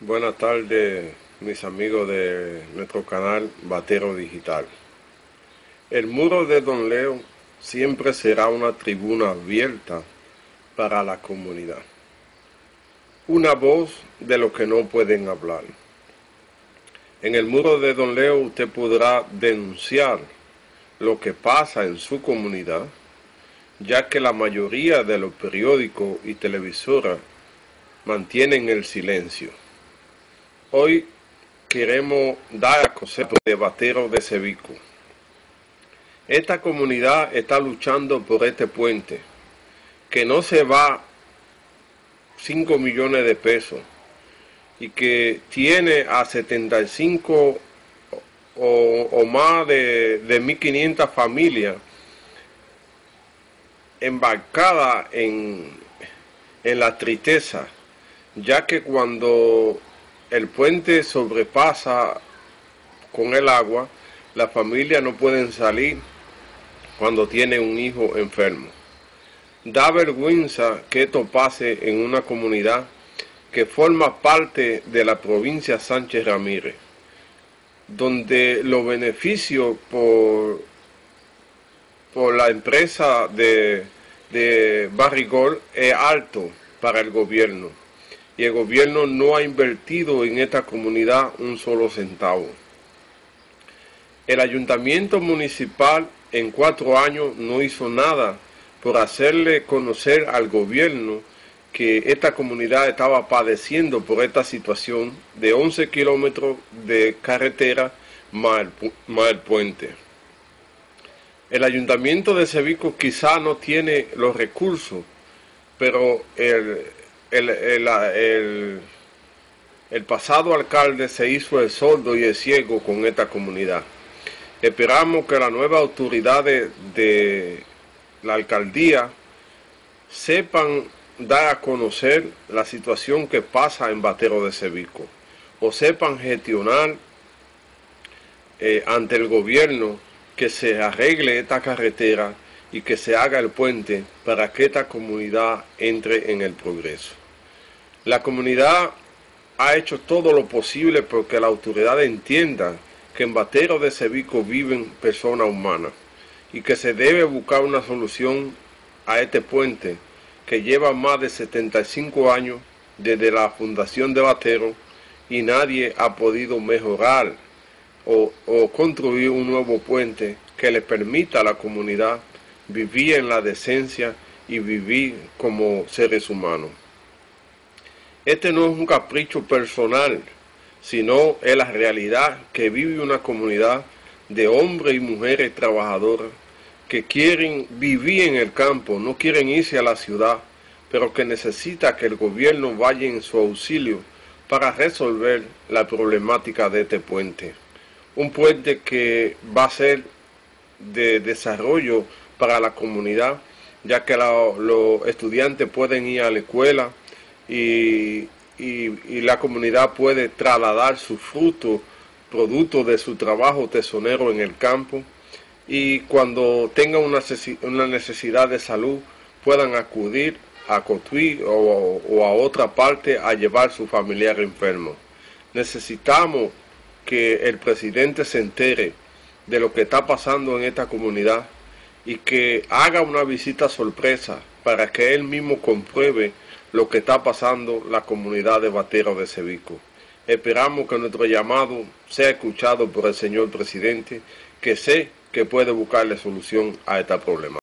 Buenas tardes, mis amigos de nuestro canal Batero Digital. El muro de Don Leo siempre será una tribuna abierta para la comunidad. Una voz de los que no pueden hablar. En el muro de Don Leo usted podrá denunciar lo que pasa en su comunidad, ya que la mayoría de los periódicos y televisoras mantienen el silencio. Hoy queremos dar a concepto de Batero de Cevico. Esta comunidad está luchando por este puente, que no se va 5 millones de pesos y que tiene a 75 o, o más de, de 1.500 familias embarcadas en, en la tristeza, ya que cuando el puente sobrepasa con el agua, las familias no pueden salir cuando tienen un hijo enfermo. Da vergüenza que esto pase en una comunidad que forma parte de la provincia Sánchez Ramírez, donde los beneficios por, por la empresa de, de Barrigol es alto para el gobierno y el gobierno no ha invertido en esta comunidad un solo centavo. El ayuntamiento municipal en cuatro años no hizo nada por hacerle conocer al gobierno que esta comunidad estaba padeciendo por esta situación de 11 kilómetros de carretera más el, puente. El ayuntamiento de Sevico quizá no tiene los recursos, pero el, el, el, el, pasado alcalde se hizo el sordo y el ciego con esta comunidad. Esperamos que las nuevas autoridades de la alcaldía sepan dar a conocer la situación que pasa en Batero de Sevico o sepan gestionar eh, ante el gobierno que se arregle esta carretera y que se haga el puente para que esta comunidad entre en el progreso. La comunidad ha hecho todo lo posible porque la autoridad entienda que en Batero de Cevico viven personas humanas y que se debe buscar una solución a este puente que lleva más de 75 años desde la fundación de Batero y nadie ha podido mejorar o, o construir un nuevo puente que le permita a la comunidad vivir en la decencia y vivir como seres humanos. Este no es un capricho personal, sino es la realidad que vive una comunidad de hombres y mujeres trabajadoras que quieren vivir en el campo, no quieren irse a la ciudad, pero que necesita que el gobierno vaya en su auxilio para resolver la problemática de este puente. Un puente que va a ser de desarrollo para la comunidad, ya que los estudiantes pueden ir a la escuela y, y, la comunidad puede trasladar su fruto, producto de su trabajo tesonero en el campo, y cuando tengan una, necesidad de salud puedan acudir a Cotuí o, o, a otra parte a llevar su familiar enfermo. Necesitamos que el presidente se entere de lo que está pasando en esta comunidad y que haga una visita sorpresa para que él mismo compruebe lo que está pasando la comunidad de Batero de Cevico. Esperamos que nuestro llamado sea escuchado por el señor presidente, que sé que puede buscarle solución a este problema.